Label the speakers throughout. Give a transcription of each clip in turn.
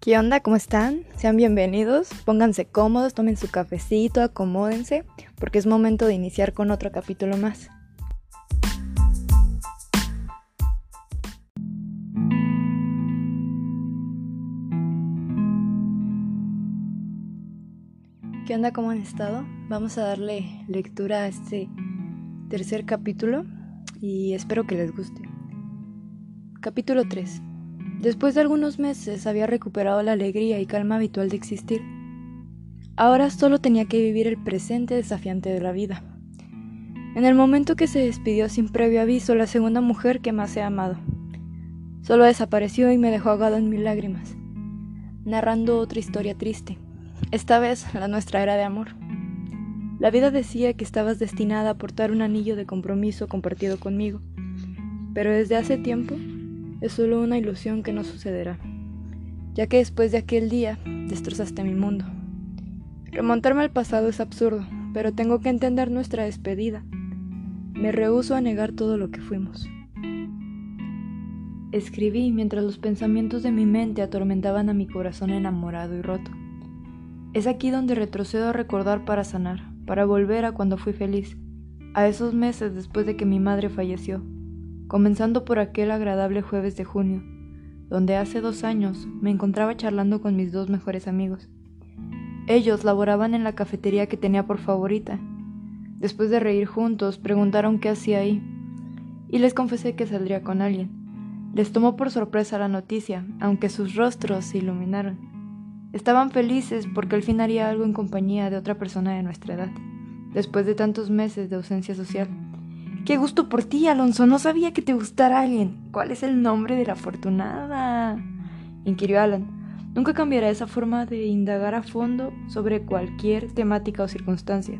Speaker 1: ¿Qué onda? ¿Cómo están? Sean bienvenidos, pónganse cómodos, tomen su cafecito, acomódense, porque es momento de iniciar con otro capítulo más. ¿Qué onda? ¿Cómo han estado? Vamos a darle lectura a este tercer capítulo y espero que les guste. Capítulo 3. Después de algunos meses había recuperado la alegría y calma habitual de existir. Ahora solo tenía que vivir el presente desafiante de la vida. En el momento que se despidió sin previo aviso la segunda mujer que más he amado, solo desapareció y me dejó ahogado en mil lágrimas, narrando otra historia triste. Esta vez la nuestra era de amor. La vida decía que estabas destinada a portar un anillo de compromiso compartido conmigo, pero desde hace tiempo es solo una ilusión que no sucederá, ya que después de aquel día destrozaste mi mundo. Remontarme al pasado es absurdo, pero tengo que entender nuestra despedida. Me rehúso a negar todo lo que fuimos. Escribí mientras los pensamientos de mi mente atormentaban a mi corazón enamorado y roto. Es aquí donde retrocedo a recordar para sanar, para volver a cuando fui feliz, a esos meses después de que mi madre falleció, comenzando por aquel agradable jueves de junio, donde hace dos años me encontraba charlando con mis dos mejores amigos. Ellos laboraban en la cafetería que tenía por favorita. Después de reír juntos, preguntaron qué hacía ahí, y les confesé que saldría con alguien. Les tomó por sorpresa la noticia, aunque sus rostros se iluminaron. Estaban felices porque al fin haría algo en compañía de otra persona de nuestra edad, después de tantos meses de ausencia social. Qué gusto por ti, Alonso. No sabía que te gustara alguien. ¿Cuál es el nombre de la afortunada? inquirió Alan. Nunca cambiará esa forma de indagar a fondo sobre cualquier temática o circunstancia.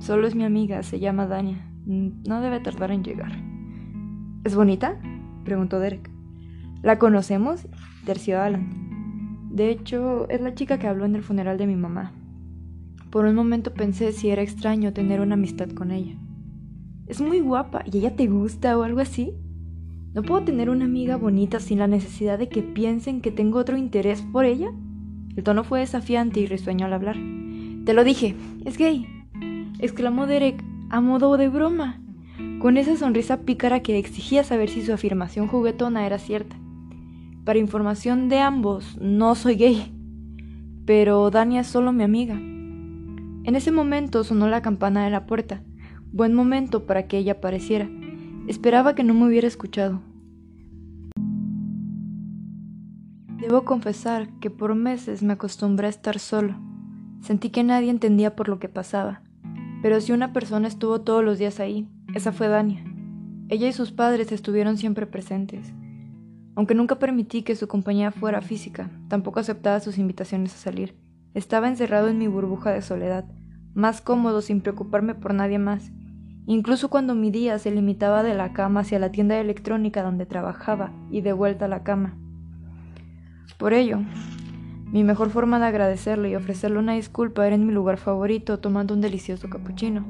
Speaker 1: Solo es mi amiga, se llama Dania. No debe tardar en llegar. ¿Es bonita? preguntó Derek. ¿La conocemos? terció Alan. De hecho, es la chica que habló en el funeral de mi mamá. Por un momento pensé si era extraño tener una amistad con ella es muy guapa y ella te gusta o algo así. ¿No puedo tener una amiga bonita sin la necesidad de que piensen que tengo otro interés por ella? El tono fue desafiante y risueño al hablar. Te lo dije, es gay, exclamó Derek a modo de broma, con esa sonrisa pícara que exigía saber si su afirmación juguetona era cierta. Para información de ambos, no soy gay, pero Dania es solo mi amiga. En ese momento sonó la campana de la puerta. Buen momento para que ella apareciera. Esperaba que no me hubiera escuchado. Debo confesar que por meses me acostumbré a estar solo. Sentí que nadie entendía por lo que pasaba. Pero si una persona estuvo todos los días ahí, esa fue Dania. Ella y sus padres estuvieron siempre presentes. Aunque nunca permití que su compañía fuera física, tampoco aceptaba sus invitaciones a salir. Estaba encerrado en mi burbuja de soledad, más cómodo sin preocuparme por nadie más, incluso cuando mi día se limitaba de la cama hacia la tienda electrónica donde trabajaba y de vuelta a la cama. Por ello, mi mejor forma de agradecerle y ofrecerle una disculpa era en mi lugar favorito tomando un delicioso cappuccino.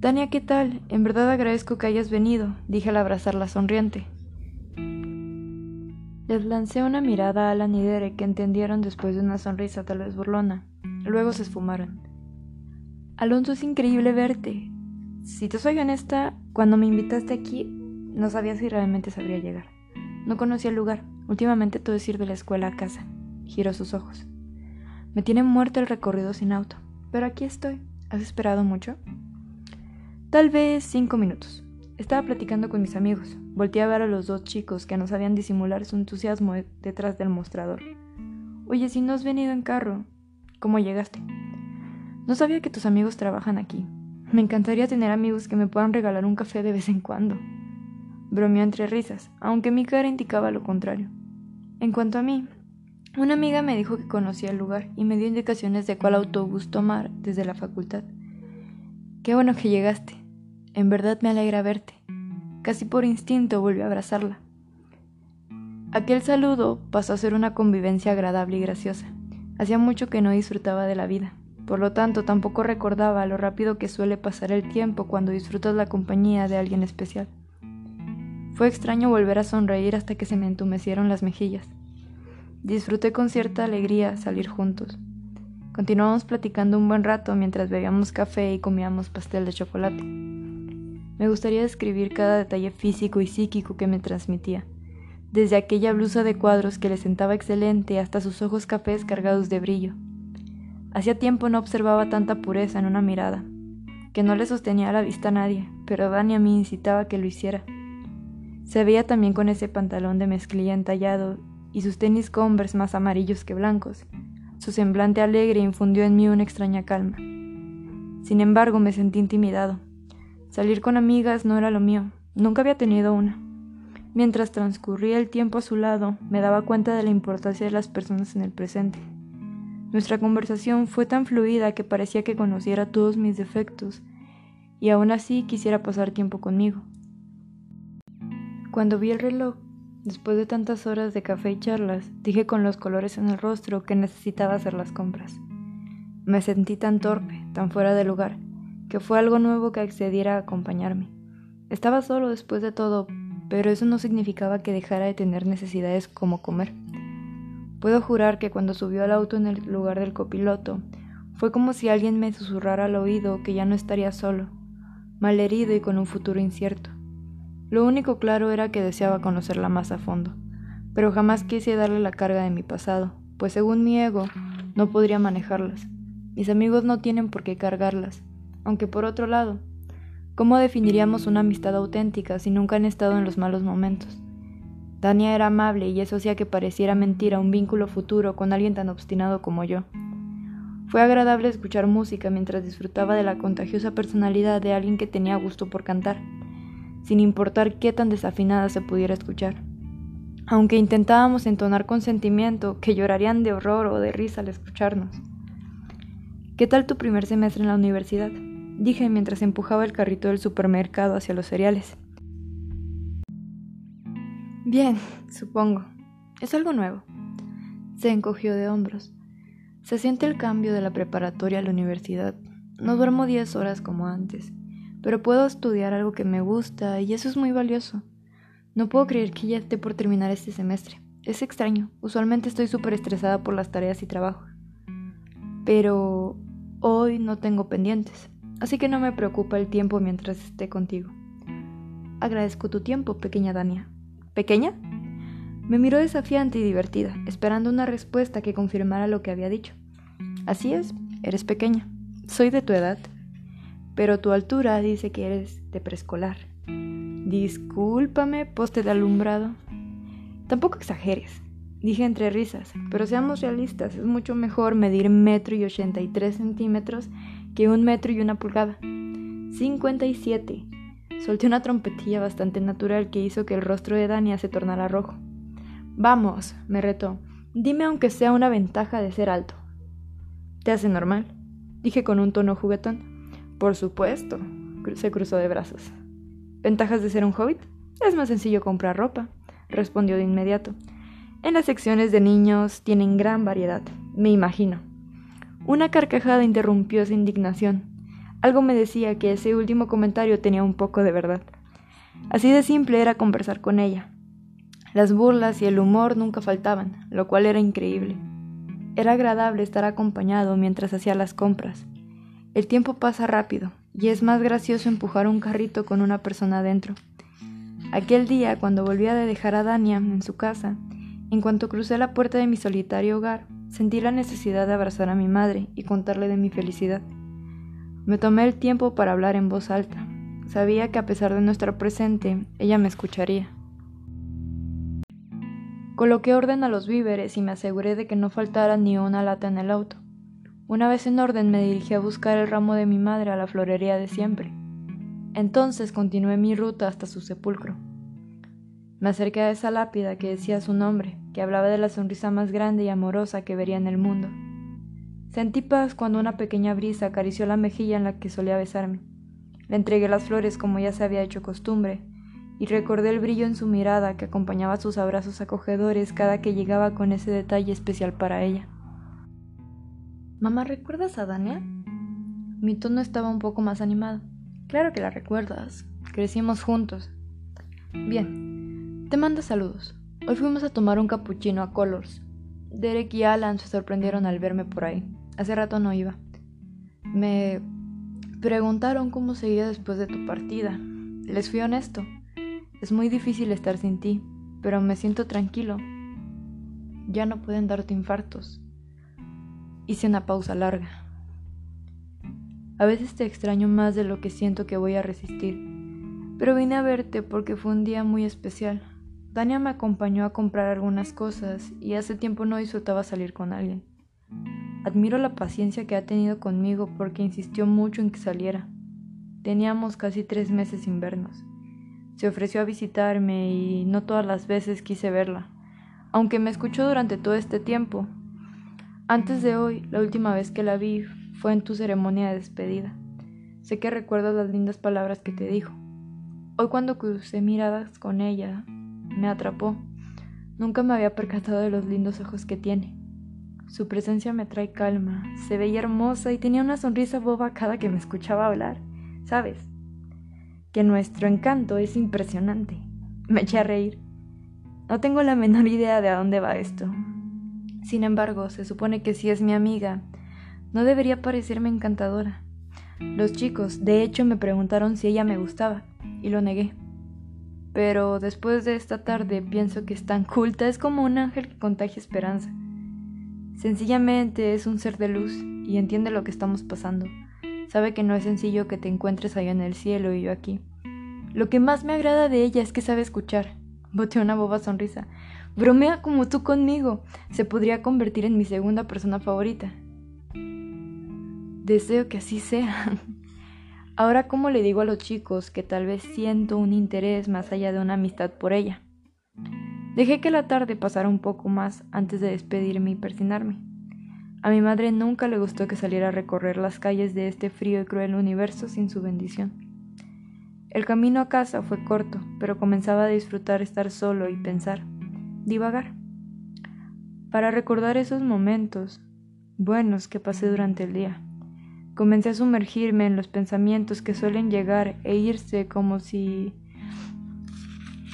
Speaker 1: Tania, ¿qué tal? En verdad agradezco que hayas venido, dije al abrazarla sonriente. Les lancé una mirada a Alan y Derek que entendieron después de una sonrisa tal vez burlona. Luego se esfumaron. Alonso, es increíble verte. Si te soy honesta, cuando me invitaste aquí, no sabía si realmente sabría llegar. No conocía el lugar. Últimamente todo es ir de la escuela a casa. Giró sus ojos. Me tiene muerto el recorrido sin auto. Pero aquí estoy. ¿Has esperado mucho? Tal vez cinco minutos. Estaba platicando con mis amigos. Volté a ver a los dos chicos que no sabían disimular su entusiasmo detrás del mostrador. Oye, si no has venido en carro, ¿cómo llegaste? No sabía que tus amigos trabajan aquí. Me encantaría tener amigos que me puedan regalar un café de vez en cuando. Bromeó entre risas, aunque mi cara indicaba lo contrario. En cuanto a mí, una amiga me dijo que conocía el lugar y me dio indicaciones de cuál autobús tomar desde la facultad. Qué bueno que llegaste. En verdad me alegra verte. Casi por instinto volví a abrazarla. Aquel saludo pasó a ser una convivencia agradable y graciosa. Hacía mucho que no disfrutaba de la vida. Por lo tanto, tampoco recordaba lo rápido que suele pasar el tiempo cuando disfrutas la compañía de alguien especial. Fue extraño volver a sonreír hasta que se me entumecieron las mejillas. Disfruté con cierta alegría salir juntos. Continuamos platicando un buen rato mientras bebíamos café y comíamos pastel de chocolate. Me gustaría describir cada detalle físico y psíquico que me transmitía, desde aquella blusa de cuadros que le sentaba excelente hasta sus ojos cafés cargados de brillo. Hacía tiempo no observaba tanta pureza en una mirada, que no le sostenía a la vista a nadie, pero Dani a mí incitaba que lo hiciera. Se veía también con ese pantalón de mezclilla entallado y sus tenis Converse más amarillos que blancos, su semblante alegre infundió en mí una extraña calma. Sin embargo, me sentí intimidado. Salir con amigas no era lo mío, nunca había tenido una. Mientras transcurría el tiempo a su lado, me daba cuenta de la importancia de las personas en el presente. Nuestra conversación fue tan fluida que parecía que conociera todos mis defectos, y aún así quisiera pasar tiempo conmigo. Cuando vi el reloj, Después de tantas horas de café y charlas, dije con los colores en el rostro que necesitaba hacer las compras. Me sentí tan torpe, tan fuera de lugar, que fue algo nuevo que accediera a acompañarme. Estaba solo después de todo, pero eso no significaba que dejara de tener necesidades como comer. Puedo jurar que cuando subió al auto en el lugar del copiloto, fue como si alguien me susurrara al oído que ya no estaría solo, malherido y con un futuro incierto. Lo único claro era que deseaba conocerla más a fondo, pero jamás quise darle la carga de mi pasado, pues según mi ego no podría manejarlas. Mis amigos no tienen por qué cargarlas, aunque por otro lado, ¿cómo definiríamos una amistad auténtica si nunca han estado en los malos momentos? Dania era amable y eso hacía que pareciera mentira un vínculo futuro con alguien tan obstinado como yo. Fue agradable escuchar música mientras disfrutaba de la contagiosa personalidad de alguien que tenía gusto por cantar sin importar qué tan desafinada se pudiera escuchar. Aunque intentábamos entonar con sentimiento, que llorarían de horror o de risa al escucharnos. ¿Qué tal tu primer semestre en la universidad? dije mientras empujaba el carrito del supermercado hacia los cereales. Bien, supongo. Es algo nuevo. Se encogió de hombros. Se siente el cambio de la preparatoria a la universidad. No duermo diez horas como antes pero puedo estudiar algo que me gusta y eso es muy valioso. No puedo creer que ya esté por terminar este semestre. Es extraño, usualmente estoy súper estresada por las tareas y trabajo. Pero hoy no tengo pendientes, así que no me preocupa el tiempo mientras esté contigo. Agradezco tu tiempo, pequeña Dania. ¿Pequeña? Me miró desafiante y divertida, esperando una respuesta que confirmara lo que había dicho. Así es, eres pequeña. Soy de tu edad pero tu altura dice que eres de preescolar. Discúlpame, poste de alumbrado. Tampoco exageres, dije entre risas, pero seamos realistas, es mucho mejor medir metro y ochenta y tres centímetros que un metro y una pulgada. 57. Solté una trompetilla bastante natural que hizo que el rostro de Dania se tornara rojo. Vamos, me retó, dime aunque sea una ventaja de ser alto. ¿Te hace normal? dije con un tono juguetón. Por supuesto, se cruzó de brazos. ¿Ventajas de ser un hobbit? Es más sencillo comprar ropa, respondió de inmediato. En las secciones de niños tienen gran variedad, me imagino. Una carcajada interrumpió esa indignación. Algo me decía que ese último comentario tenía un poco de verdad. Así de simple era conversar con ella. Las burlas y el humor nunca faltaban, lo cual era increíble. Era agradable estar acompañado mientras hacía las compras. El tiempo pasa rápido y es más gracioso empujar un carrito con una persona adentro. Aquel día, cuando volví a dejar a Dania en su casa, en cuanto crucé la puerta de mi solitario hogar, sentí la necesidad de abrazar a mi madre y contarle de mi felicidad. Me tomé el tiempo para hablar en voz alta. Sabía que a pesar de no estar presente, ella me escucharía. Coloqué orden a los víveres y me aseguré de que no faltara ni una lata en el auto. Una vez en orden me dirigí a buscar el ramo de mi madre a la florería de siempre. Entonces continué mi ruta hasta su sepulcro. Me acerqué a esa lápida que decía su nombre, que hablaba de la sonrisa más grande y amorosa que vería en el mundo. Sentí paz cuando una pequeña brisa acarició la mejilla en la que solía besarme. Le entregué las flores como ya se había hecho costumbre, y recordé el brillo en su mirada que acompañaba sus abrazos acogedores cada que llegaba con ese detalle especial para ella. Mamá, ¿recuerdas a Dania? Mi tono estaba un poco más animado. Claro que la recuerdas. Crecimos juntos. Bien, te mando saludos. Hoy fuimos a tomar un capuchino a Colors. Derek y Alan se sorprendieron al verme por ahí. Hace rato no iba. Me preguntaron cómo seguía después de tu partida. Les fui honesto. Es muy difícil estar sin ti, pero me siento tranquilo. Ya no pueden darte infartos. Hice una pausa larga. A veces te extraño más de lo que siento que voy a resistir, pero vine a verte porque fue un día muy especial. Dania me acompañó a comprar algunas cosas y hace tiempo no disfrutaba salir con alguien. Admiro la paciencia que ha tenido conmigo porque insistió mucho en que saliera. Teníamos casi tres meses sin vernos. Se ofreció a visitarme y no todas las veces quise verla, aunque me escuchó durante todo este tiempo. Antes de hoy, la última vez que la vi fue en tu ceremonia de despedida. Sé que recuerdas las lindas palabras que te dijo. Hoy cuando crucé miradas con ella, me atrapó. Nunca me había percatado de los lindos ojos que tiene. Su presencia me trae calma, se veía hermosa y tenía una sonrisa boba cada que me escuchaba hablar. ¿Sabes? Que nuestro encanto es impresionante. Me eché a reír. No tengo la menor idea de a dónde va esto. Sin embargo, se supone que si es mi amiga, no debería parecerme encantadora. Los chicos, de hecho, me preguntaron si ella me gustaba, y lo negué. Pero después de esta tarde pienso que es tan culta, es como un ángel que contagia esperanza. Sencillamente es un ser de luz y entiende lo que estamos pasando. Sabe que no es sencillo que te encuentres allá en el cielo y yo aquí. Lo que más me agrada de ella es que sabe escuchar. Boteó una boba sonrisa. Bromea como tú conmigo. Se podría convertir en mi segunda persona favorita. Deseo que así sea. Ahora, ¿cómo le digo a los chicos que tal vez siento un interés más allá de una amistad por ella? Dejé que la tarde pasara un poco más antes de despedirme y persinarme. A mi madre nunca le gustó que saliera a recorrer las calles de este frío y cruel universo sin su bendición. El camino a casa fue corto, pero comenzaba a disfrutar estar solo y pensar, divagar. Para recordar esos momentos buenos que pasé durante el día. Comencé a sumergirme en los pensamientos que suelen llegar e irse como si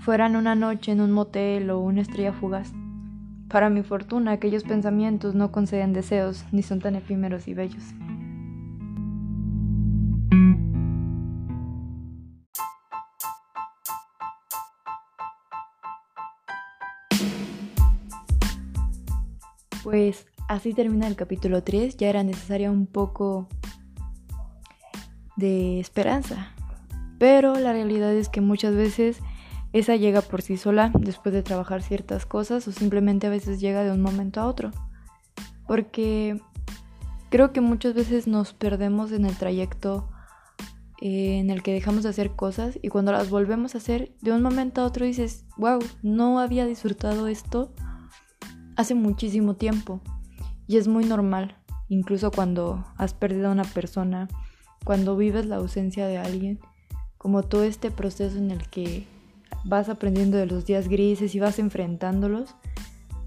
Speaker 1: fueran una noche en un motel o una estrella fugaz. Para mi fortuna, aquellos pensamientos no conceden deseos ni son tan efímeros y bellos. Pues así termina el capítulo 3, ya era necesaria un poco de esperanza. Pero la realidad es que muchas veces esa llega por sí sola después de trabajar ciertas cosas o simplemente a veces llega de un momento a otro. Porque creo que muchas veces nos perdemos en el trayecto eh, en el que dejamos de hacer cosas y cuando las volvemos a hacer, de un momento a otro dices, wow, no había disfrutado esto hace muchísimo tiempo. Y es muy normal, incluso cuando has perdido a una persona, cuando vives la ausencia de alguien, como todo este proceso en el que vas aprendiendo de los días grises y vas enfrentándolos,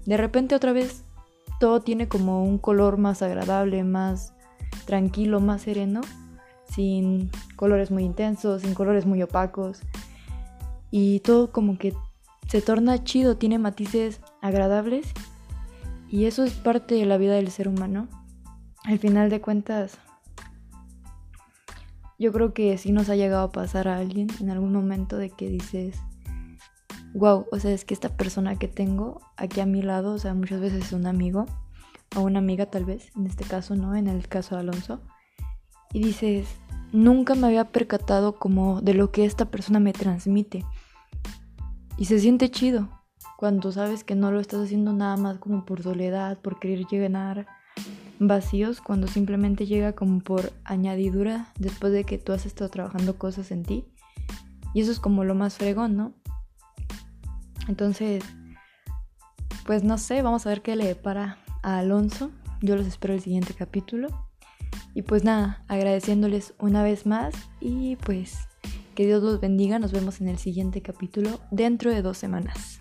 Speaker 1: de repente otra vez todo tiene como un color más agradable, más tranquilo, más sereno, sin colores muy intensos, sin colores muy opacos. Y todo como que se torna chido, tiene matices agradables. Y eso es parte de la vida del ser humano. Al final de cuentas, yo creo que sí nos ha llegado a pasar a alguien en algún momento de que dices, wow, o sea, es que esta persona que tengo aquí a mi lado, o sea, muchas veces es un amigo o una amiga tal vez, en este caso no, en el caso de Alonso, y dices, nunca me había percatado como de lo que esta persona me transmite. Y se siente chido cuando sabes que no lo estás haciendo nada más como por soledad, por querer llenar vacíos cuando simplemente llega como por añadidura después de que tú has estado trabajando cosas en ti. Y eso es como lo más fregón, ¿no? Entonces, pues no sé, vamos a ver qué le depara a Alonso. Yo los espero el siguiente capítulo. Y pues nada, agradeciéndoles una vez más y pues que Dios los bendiga. Nos vemos en el siguiente capítulo dentro de dos semanas.